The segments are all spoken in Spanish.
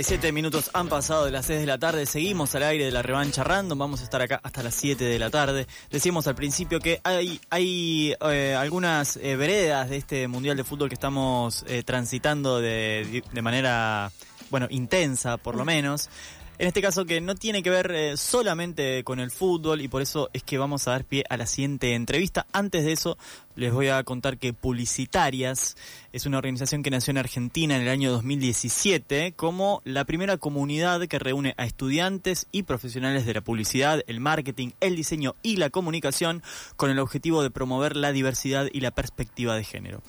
37 minutos han pasado de las 6 de la tarde, seguimos al aire de la revancha random, vamos a estar acá hasta las 7 de la tarde. Decimos al principio que hay, hay eh, algunas eh, veredas de este Mundial de Fútbol que estamos eh, transitando de, de manera, bueno, intensa por lo menos. En este caso que no tiene que ver eh, solamente con el fútbol y por eso es que vamos a dar pie a la siguiente entrevista. Antes de eso, les voy a contar que Publicitarias es una organización que nació en Argentina en el año 2017 como la primera comunidad que reúne a estudiantes y profesionales de la publicidad, el marketing, el diseño y la comunicación con el objetivo de promover la diversidad y la perspectiva de género.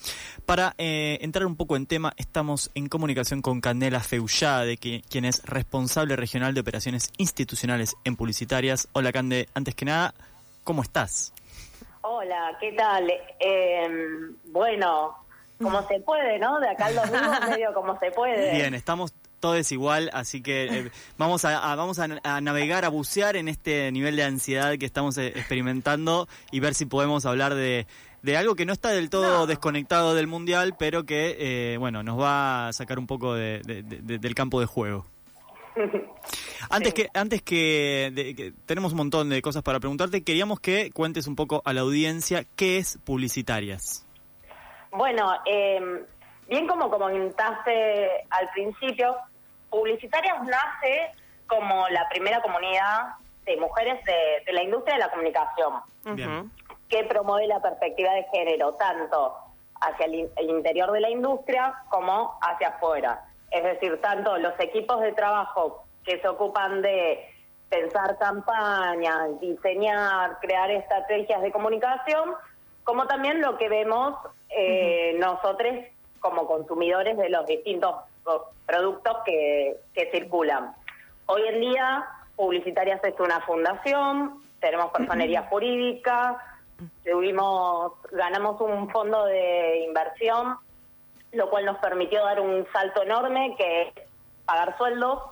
Para eh, entrar un poco en tema, estamos en comunicación con Candela Feullade, que, quien es responsable regional de operaciones institucionales en publicitarias. Hola Cande, antes que nada, ¿cómo estás? Hola, ¿qué tal? Eh, bueno, como se puede, ¿no? De acá al domingo medio como se puede. Bien, estamos todos igual, así que eh, vamos a, vamos a, navegar, a bucear en este nivel de ansiedad que estamos eh, experimentando y ver si podemos hablar de, de algo que no está del todo desconectado del mundial, pero que bueno nos va a sacar un poco del campo de juego. Antes que antes que, tenemos un montón de cosas para preguntarte, queríamos que cuentes un poco a la audiencia qué es Publicitarias. Bueno, em, bien como comentaste al principio, Publicitarias nace como la primera comunidad de mujeres de, la industria de la comunicación, que promueve la perspectiva de género tanto hacia el interior de la industria como hacia afuera. Es decir, tanto los equipos de trabajo que se ocupan de pensar campañas, diseñar, crear estrategias de comunicación, como también lo que vemos eh, nosotros como consumidores de los distintos productos que, circulan. Hoy en día, Publicitarias es una fundación, tenemos personería jurídica, tuvimos, ganamos un fondo de inversión lo cual nos permitió dar un salto enorme que es pagar sueldos,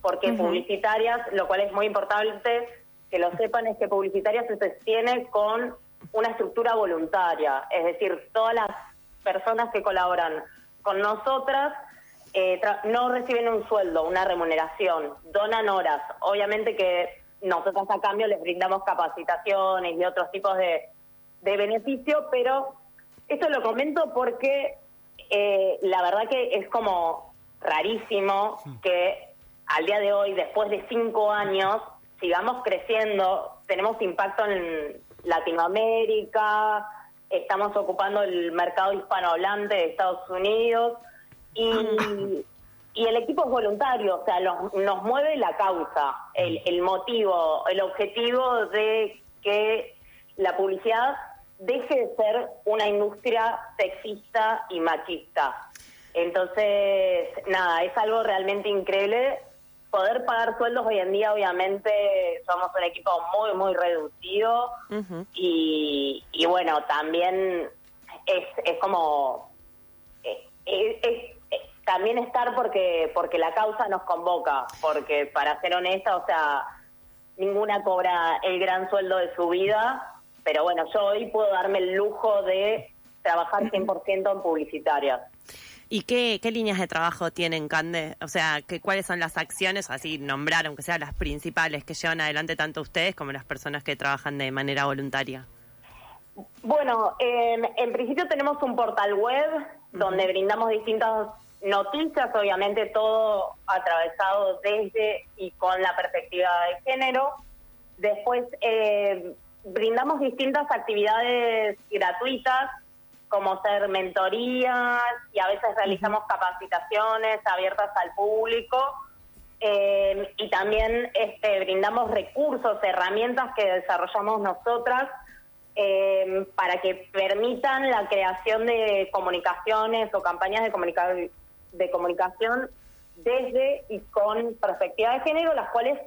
porque publicitarias, lo cual es muy importante que lo sepan, es que publicitarias se sostiene con una estructura voluntaria, es decir, todas las personas que colaboran con nosotras eh, no reciben un sueldo, una remuneración, donan horas. Obviamente que nosotros a cambio les brindamos capacitaciones y otros tipos de, de beneficio, pero esto lo comento porque eh, la verdad que es como rarísimo que al día de hoy, después de cinco años, sigamos creciendo, tenemos impacto en Latinoamérica, estamos ocupando el mercado hispanohablante de Estados Unidos y, el equipo es voluntario, o sea, nos mueve la causa, el, el motivo, el objetivo de que la publicidad deje de ser una industria sexista y machista. Entonces, nada, es algo realmente increíble. Poder pagar sueldos hoy en día, obviamente, somos un equipo muy, muy reducido y, bueno, también es, es como... Eh, es, también estar porque porque la causa nos convoca, porque para ser honesta, o sea, ninguna cobra el gran sueldo de su vida, pero bueno, yo hoy puedo darme el lujo de trabajar 100% en publicitaria. ¿Y qué, qué líneas de trabajo tienen, Cande? O sea, que, ¿cuáles son las acciones, así nombrar, aunque sean las principales, que llevan adelante tanto ustedes como las personas que trabajan de manera voluntaria? Bueno, en principio tenemos un portal web donde brindamos distintas noticias, obviamente todo atravesado desde y con la perspectiva de género. Después eh, brindamos distintas actividades gratuitas, como ser mentorías y a veces realizamos capacitaciones abiertas al público. Eh, y también este, brindamos recursos, herramientas que desarrollamos nosotras eh, para que permitan la creación de comunicaciones o campañas de, de comunicación desde y con perspectiva de género, las cuales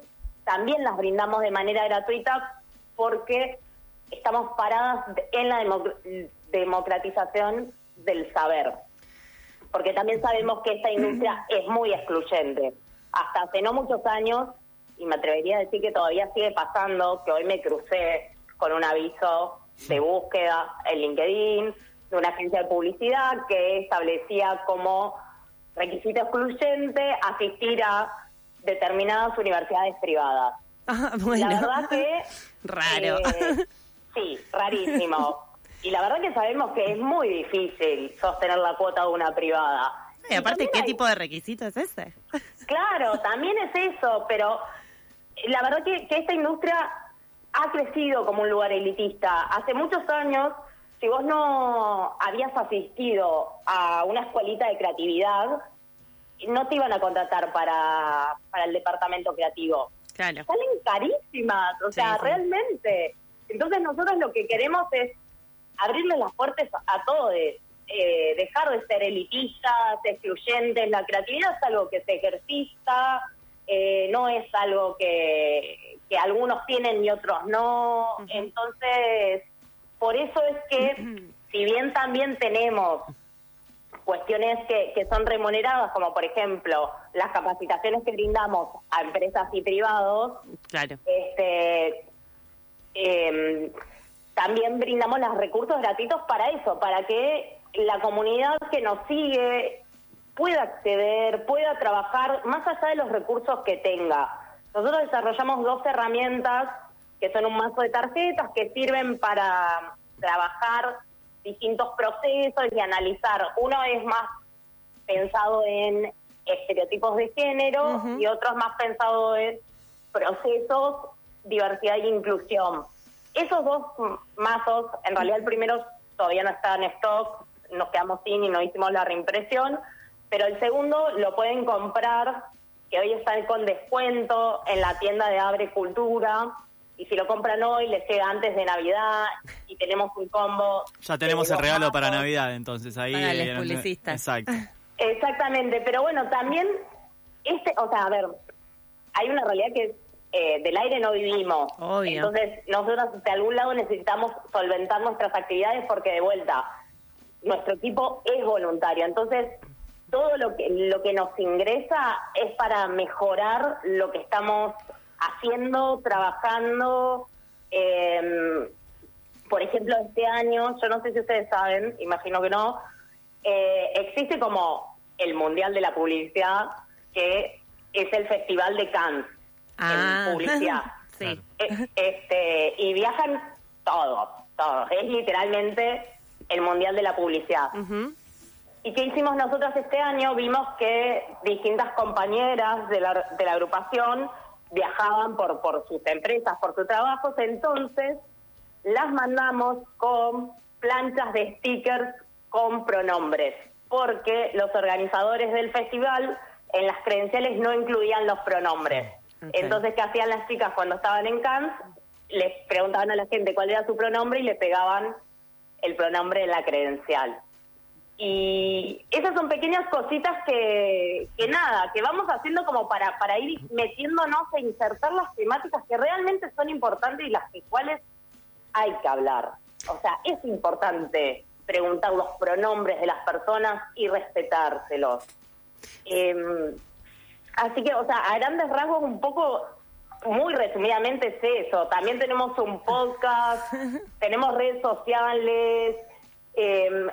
también las brindamos de manera gratuita porque estamos paradas en la democ- democratización del saber. Porque también sabemos que esta industria es muy excluyente. Hasta hace no muchos años, y me atrevería a decir que todavía sigue pasando, que hoy me crucé con un aviso de búsqueda en LinkedIn de una agencia de publicidad que establecía como requisito excluyente asistir a determinadas universidades privadas. Ah, bueno. La verdad que... Raro. eh, sí, rarísimo. Y la verdad que sabemos que es muy difícil sostener la cuota de una privada. Y aparte, ¿qué hay- tipo de requisito es ese? Claro, también es eso, pero la verdad que, que esta industria ha crecido como un lugar elitista. Hace muchos años, si vos no habías asistido a una escuelita de creatividad, no te iban a contratar para, para el departamento creativo. Claro. Salen carísimas, o Sí, sea, sí. realmente. Entonces nosotros lo que queremos es abrirle las puertas a todos, eh, dejar de ser elitistas, excluyentes. La creatividad es algo que se ejercita, eh, no es algo que, que algunos tienen y otros no. Entonces, por eso es que, si bien también tenemos cuestiones que, que son remuneradas, como por ejemplo las capacitaciones que brindamos a empresas y privados, Claro. este, em, también brindamos los recursos gratuitos para eso, para que la comunidad que nos sigue pueda acceder, pueda trabajar más allá de los recursos que tenga. Nosotros desarrollamos dos herramientas que son un mazo de tarjetas que sirven para trabajar distintos procesos y analizar. Uno es más pensado en estereotipos de género y otro es más pensado en procesos, diversidad e inclusión. Esos dos mazos, en realidad el primero todavía no está en stock, nos quedamos sin y no hicimos la reimpresión, pero el segundo lo pueden comprar, que hoy está con descuento en la tienda de Abre Cultura, y si lo compran hoy les llega antes de Navidad y tenemos un combo. Ya tenemos el regalo para. Navidad, entonces ahí. Págales, eh, publicistas. Exacto. Exactamente, pero bueno, también, este, o sea, a ver, hay una realidad que eh, del aire no vivimos. Obvio. Entonces, nosotros de algún lado necesitamos solventar nuestras actividades porque de vuelta, nuestro equipo es voluntario. Entonces, todo lo que, lo que nos ingresa es para mejorar lo que estamos haciendo, trabajando. eh, por ejemplo, este año, yo no sé si ustedes saben, imagino que no, eh, existe como el Mundial de la Publicidad, que es el Festival de Cannes Ah. en publicidad. sí. Eh, este, y viajan todos, todos. Es literalmente el Mundial de la Publicidad. ¿Y qué hicimos nosotros este año? Vimos que distintas compañeras de la, de la agrupación viajaban por, por sus empresas, por sus trabajos, entonces las mandamos con planchas de stickers con pronombres, porque los organizadores del festival en las credenciales no incluían los pronombres. Entonces, ¿qué hacían las chicas cuando estaban en Cannes? Les preguntaban a la gente cuál era su pronombre y le pegaban el pronombre en la credencial. Y esas son pequeñas cositas que, que nada, que vamos haciendo como para, para ir metiéndonos e insertar las temáticas que realmente son importantes y las que cuales hay que hablar. O sea, es importante preguntar los pronombres de las personas y respetárselos. Eh, así que, o sea, a grandes rasgos un poco, muy resumidamente es eso. También tenemos un podcast, tenemos redes sociales. eh,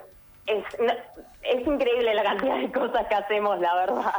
es, no- es increíble la cantidad de cosas que hacemos, la verdad.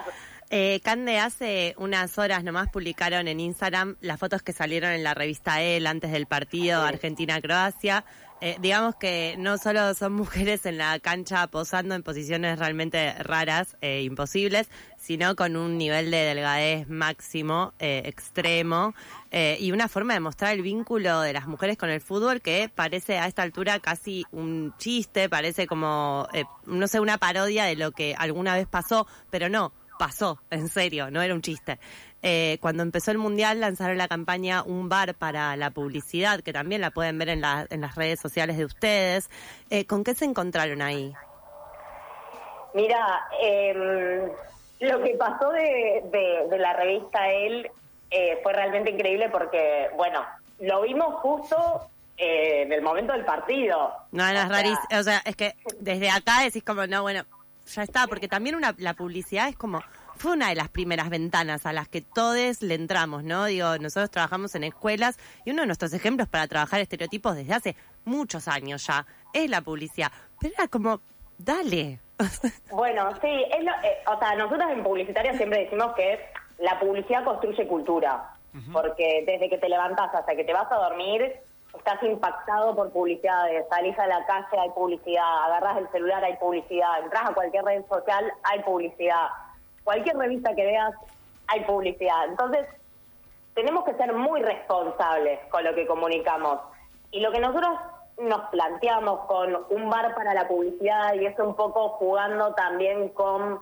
Eh, Cande, hace unas horas nomás publicaron en Instagram las fotos que salieron en la revista El antes del partido Argentina-Croacia. Eh, digamos que no solo son mujeres en la cancha posando en posiciones realmente raras e imposibles, sino con un nivel de delgadez máximo, eh, extremo, eh, y una forma de mostrar el vínculo de las mujeres con el fútbol que parece a esta altura casi un chiste, parece como, no sé, una parodia de lo que alguna vez pasó, pero no, pasó, en serio, no era un chiste. Eh, cuando empezó el Mundial lanzaron la campaña Un bar para la publicidad, que también la pueden ver en, la- en las redes sociales de ustedes. Eh, ¿Con qué se encontraron ahí? Mira, em, lo que pasó de, de- de la revista Él eh, fue realmente increíble porque, bueno, lo vimos justo eh, en el momento del partido. No, no, es rarísimo. O sea, es que desde acá decís como, no, bueno, ya está, porque también una, la publicidad es como, fue una de las primeras ventanas a las que todos le entramos, ¿no? Digo, nosotros trabajamos en escuelas y uno de nuestros ejemplos para trabajar estereotipos desde hace muchos años ya es la publicidad. Pero era como, dale. Bueno, sí, es lo- eh, o sea, nosotros en publicitaria siempre decimos que la publicidad construye cultura, porque desde que te levantás hasta que te vas a dormir, estás impactado por publicidades, salís a la calle, hay publicidad, agarras el celular, hay publicidad, entras a cualquier red social, hay publicidad, cualquier revista que veas, hay publicidad. Entonces, tenemos que ser muy responsables con lo que comunicamos. Y lo que nosotros nos planteamos con un bar para la publicidad y eso un poco jugando también con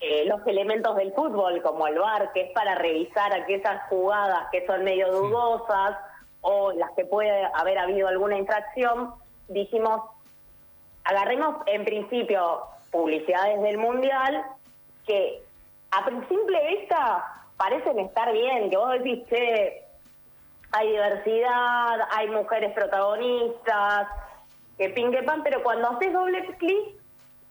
eh, los elementos del fútbol, como el bar, que es para revisar aquellas jugadas que son medio dudosas o las que puede haber habido alguna infracción, dijimos, agarremos en principio publicidades del Mundial que a simple vista parecen estar bien, que vos decís, che, hay diversidad, hay mujeres protagonistas, que pin que pan, pero cuando haces doble clic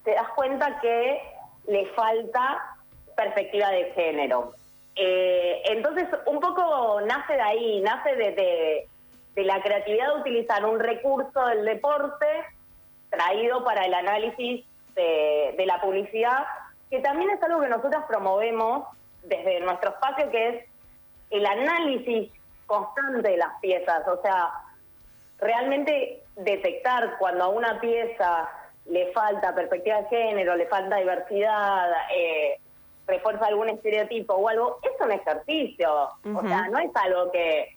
te das cuenta que le falta perspectiva de género. Eh, entonces, un poco nace de ahí, nace de, de- de la creatividad de utilizar un recurso del deporte traído para el análisis de, de la publicidad, que también es algo que nosotras promovemos desde nuestro espacio, que es el análisis constante de las piezas, o sea, realmente detectar cuando a una pieza le falta perspectiva de género, le falta diversidad, eh, refuerza algún estereotipo o algo, es un ejercicio. O sea, no es algo que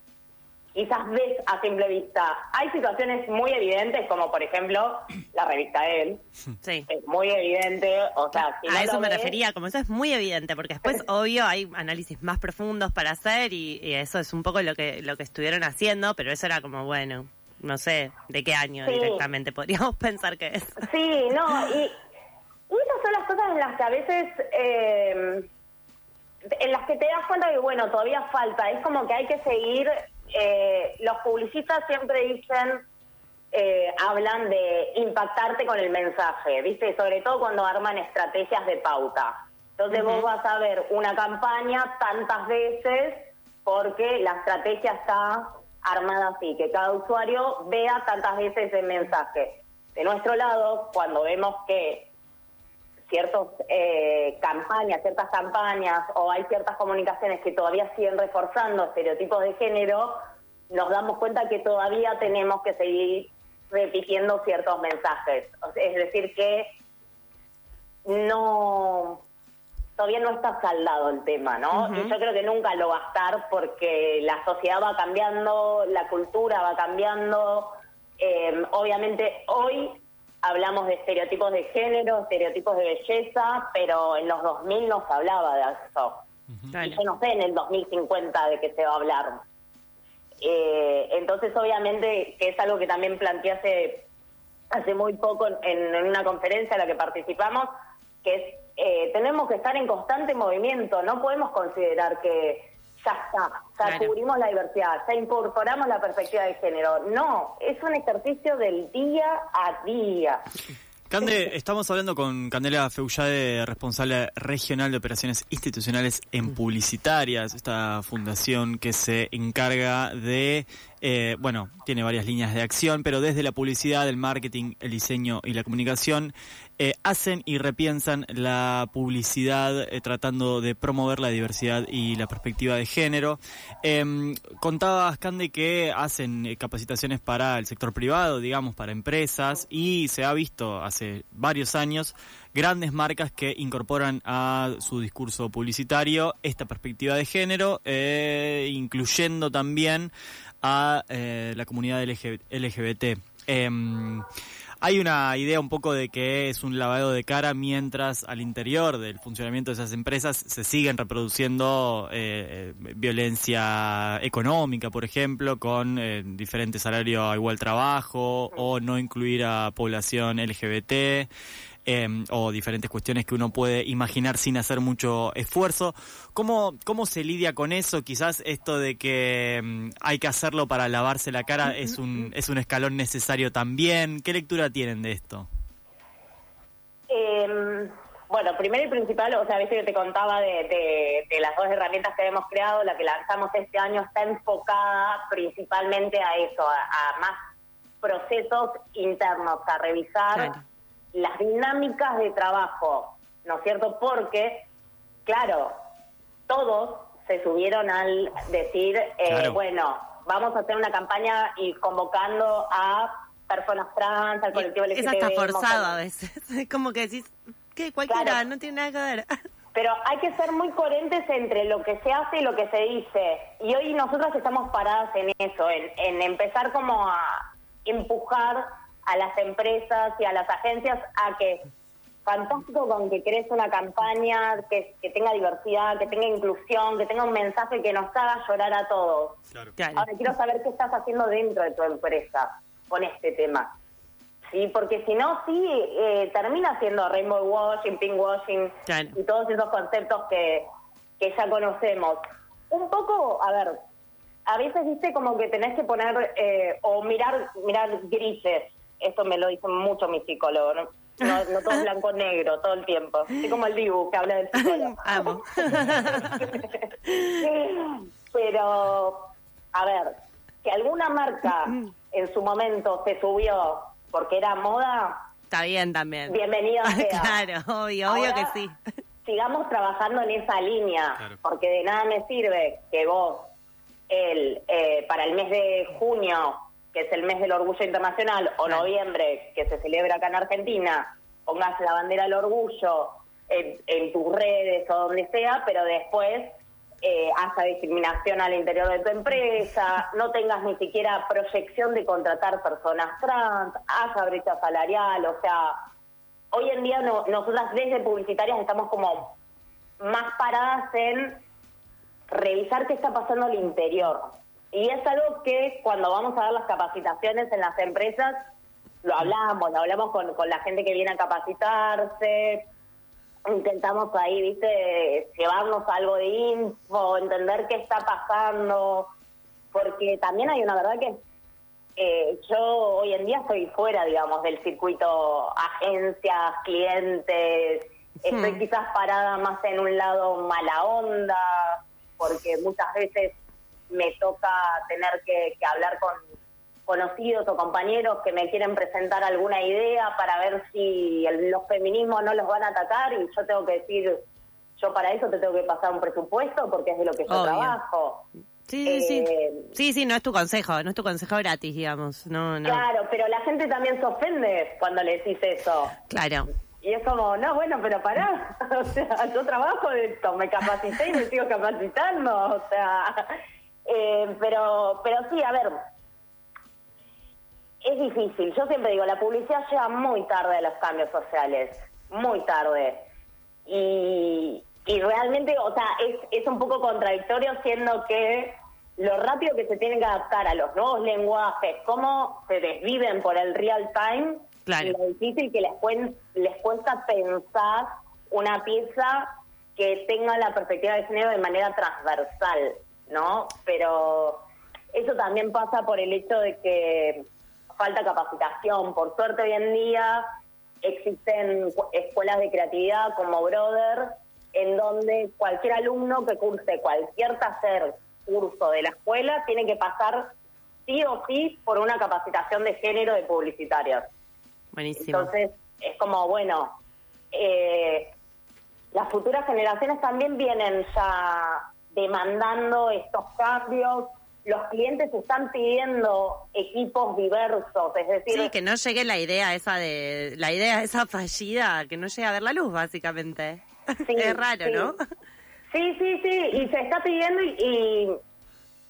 quizás ves a simple vista. Hay situaciones muy evidentes, como por ejemplo la revista Él, Sí. es muy evidente, o sea, si no a eso me ves- refería, como eso es muy evidente, porque después, obvio, hay análisis más profundos para hacer y, y eso es un poco lo que, lo que estuvieron haciendo, pero eso era como, bueno, no sé de qué año Sí. directamente podríamos pensar que es. Sí, no, y, y esas son las cosas en las que a veces, eh, en las que te das cuenta que, bueno, todavía falta. Es como que hay que seguir, eh, los publicistas siempre dicen, eh, hablan de impactarte con el mensaje, ¿viste? Sobre todo cuando arman estrategias de pauta. Entonces vos vas a ver una campaña tantas veces porque la estrategia está armada así, que cada usuario vea tantas veces el mensaje. De nuestro lado, cuando vemos que ciertas campañas, ciertas campañas o hay ciertas comunicaciones que todavía siguen reforzando estereotipos de género, nos damos cuenta que todavía tenemos que seguir repitiendo ciertos mensajes. Es decir, que no todavía no está saldado el tema, ¿no? Y yo creo que nunca lo va a estar porque la sociedad va cambiando, la cultura va cambiando. Eh, obviamente hoy hablamos de estereotipos de género, estereotipos de belleza, pero en los 2000 no se hablaba de eso. Claro. Y yo no sé en el 2050 de qué se va a hablar. Eh, entonces, obviamente, que es algo que también planteé hace, hace muy poco en, en una conferencia en la que participamos, que es, eh, tenemos que estar en constante movimiento, no podemos considerar que ya está, ya Claro. cubrimos la diversidad, ya incorporamos la perspectiva de género. No, es un ejercicio del día a día. Cande, estamos hablando con Candela Feullade, responsable regional de operaciones institucionales en publicitarias, esta fundación que se encarga de, eh, bueno, tiene varias líneas de acción, pero desde la publicidad, el marketing, el diseño y la comunicación, eh, hacen y repiensan la publicidad eh, tratando de promover la diversidad y la perspectiva de género. Em, contabas, Cande, que hacen capacitaciones para el sector privado, digamos, para empresas, y se ha visto hace varios años grandes marcas que incorporan a su discurso publicitario esta perspectiva de género, incluyendo también a eh, la comunidad LG LGBT. Em, hay una idea un poco de que es un lavado de cara mientras al interior del funcionamiento de esas empresas se siguen reproduciendo eh, eh, violencia económica, por ejemplo, con eh, diferente salario a igual trabajo o no incluir a población LGBT. Eh, o diferentes cuestiones que uno puede imaginar sin hacer mucho esfuerzo. ¿Cómo, cómo se lidia con eso? Quizás esto de que mm, hay que hacerlo para lavarse la cara es un, es un escalón necesario también. ¿Qué lectura tienen de esto? Eh, bueno, primero y principal, o sea, a veces yo te contaba de, de, de, las dos herramientas que hemos creado, la que lanzamos este año está enfocada principalmente a eso, a, a más procesos internos, a revisar claro. Las dinámicas de trabajo, ¿no es cierto? Porque, claro, todos se subieron al decir, eh, claro. bueno, vamos a hacer una campaña y convocando a personas trans, al colectivo LGTB. Eso está forzado a veces, como que decís que cualquiera, claro. no tiene nada que ver. Pero hay que ser muy coherentes entre lo que se hace y lo que se dice. Y hoy nosotras estamos paradas en eso, en, en empezar como a empujar a las empresas y a las agencias a que fantástico con que crees una campaña que, que, tenga diversidad, que tenga inclusión, que tenga un mensaje que nos haga llorar a todos. Claro. Ahora quiero saber qué estás haciendo dentro de tu empresa con este tema. Sí, porque si no, sí, eh, termina siendo rainbow washing, pink washing claro. y todos esos conceptos que, que ya conocemos. Un poco, a ver, a veces dice como que tenés que poner eh, o mirar mirar grises. Esto me lo dicen mucho mis psicólogos, ¿no? No, no todo blanco negro todo el tiempo. Así como el Dibu que habla del psicólogo. Amo. Pero, a ver, que alguna marca en su momento se subió porque era moda. Está bien también. Bienvenida sea. claro, obvio, Ahora, obvio que sí. Sigamos trabajando en esa línea, claro. porque de nada me sirve que vos, el, eh, para el mes de junio, que es el mes del orgullo internacional, o noviembre, que se celebra acá en Argentina, pongas la bandera del orgullo en, en tus redes o donde sea, pero después eh, haya discriminación al interior de tu empresa, no tengas ni siquiera proyección de contratar personas trans, haya brecha salarial, o sea, hoy en día no, nosotras desde publicitarias estamos como más paradas en revisar qué está pasando al interior. Y es algo que cuando vamos a dar las capacitaciones en las empresas, lo hablamos, lo hablamos con, con la gente que viene a capacitarse, intentamos ahí, viste, llevarnos algo de info, entender qué está pasando, porque también hay una verdad que eh, yo hoy en día estoy fuera, digamos, del circuito agencias, clientes, estoy quizás parada más en un lado mala onda, porque muchas veces me toca tener que, que hablar con conocidos o compañeros que me quieren presentar alguna idea para ver si el, los feminismos no los van a atacar y yo tengo que decir, yo para eso te tengo que pasar un presupuesto porque es de lo que yo Obvio. trabajo. Sí, sí, sí. Eh, sí, sí, no es tu consejo, no es tu consejo gratis, digamos. No, no. Claro, pero la gente también se ofende cuando le decís eso. Claro. Y es como, no, bueno, pero pará, o sea, yo trabajo de esto, me capacité y me sigo capacitando, o sea, eh, pero, pero sí, a ver, es difícil. Yo siempre digo, la publicidad llega muy tarde a los cambios sociales, muy tarde. Y, y realmente, o sea, es, es un poco contradictorio siendo que lo rápido que se tienen que adaptar a los nuevos lenguajes, cómo se desviven por el real time, claro. y lo difícil que les, cuen, les cuesta pensar una pieza que tenga la perspectiva de género de manera transversal, ¿no? Pero eso también pasa por el hecho de que falta capacitación. Por suerte hoy en día existen escuelas de creatividad como Brother, en donde cualquier alumno que curse cualquier taller, curso de la escuela, tiene que pasar sí o sí por una capacitación de género de publicitarios. Buenísimo. Entonces, es como, bueno, eh, las futuras generaciones también vienen ya demandando estos cambios, los clientes están pidiendo equipos diversos, es decir... Sí, que no llegue la idea esa de... La idea esa fallida, que no llegue a ver la luz, básicamente. Sí, es raro, sí. ¿no? Sí, sí, sí, y se está pidiendo y, y,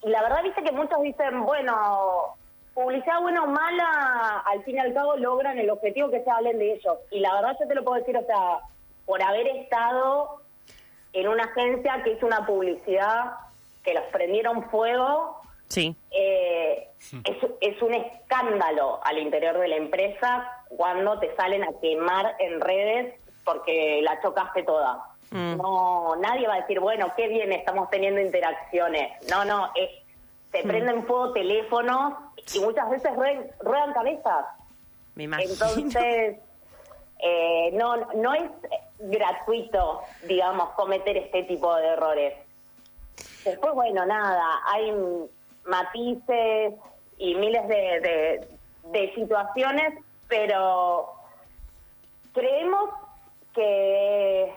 y la verdad, viste que muchos dicen, bueno, publicidad buena o mala, al fin y al cabo logran el objetivo que se hablen de ellos. Y la verdad yo te lo puedo decir, o sea, por haber estado en una agencia que hizo una publicidad que los prendieron fuego Sí. Eh, es, es un escándalo al interior de la empresa cuando te salen a quemar en redes porque la chocaste toda. Mm. No, nadie va a decir, bueno, qué bien estamos teniendo interacciones. No, no, es, se prenden fuego teléfonos y muchas veces ruedan, ruedan cabezas. Me imagino. Entonces, eh, no, no es gratuito, digamos, cometer este tipo de errores. Después, bueno, nada, hay matices y miles de, de- situaciones, pero creemos que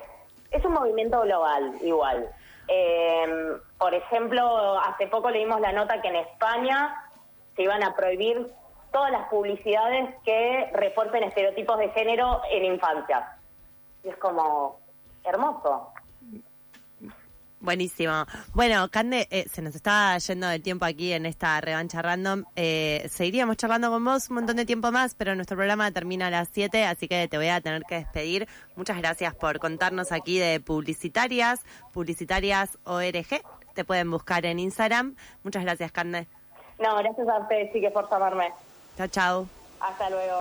es un movimiento global igual. Eh, por ejemplo, hace poco leímos la nota que en España se iban a prohibir todas las publicidades que refuercen estereotipos de género en infancia. Y es como hermoso. Buenísimo. Bueno, Cande, eh, se nos está yendo el tiempo aquí en esta revancha random. Eh, seguiríamos charlando con vos un montón de tiempo más, pero nuestro programa termina a las 7, así que te voy a tener que despedir. Muchas gracias por contarnos aquí de publicitarias, publicitarias ORG. Te pueden buscar en Instagram. Muchas gracias, Cande. No, gracias a ustedes, sí que por llamarme. Chao, chao. Hasta luego.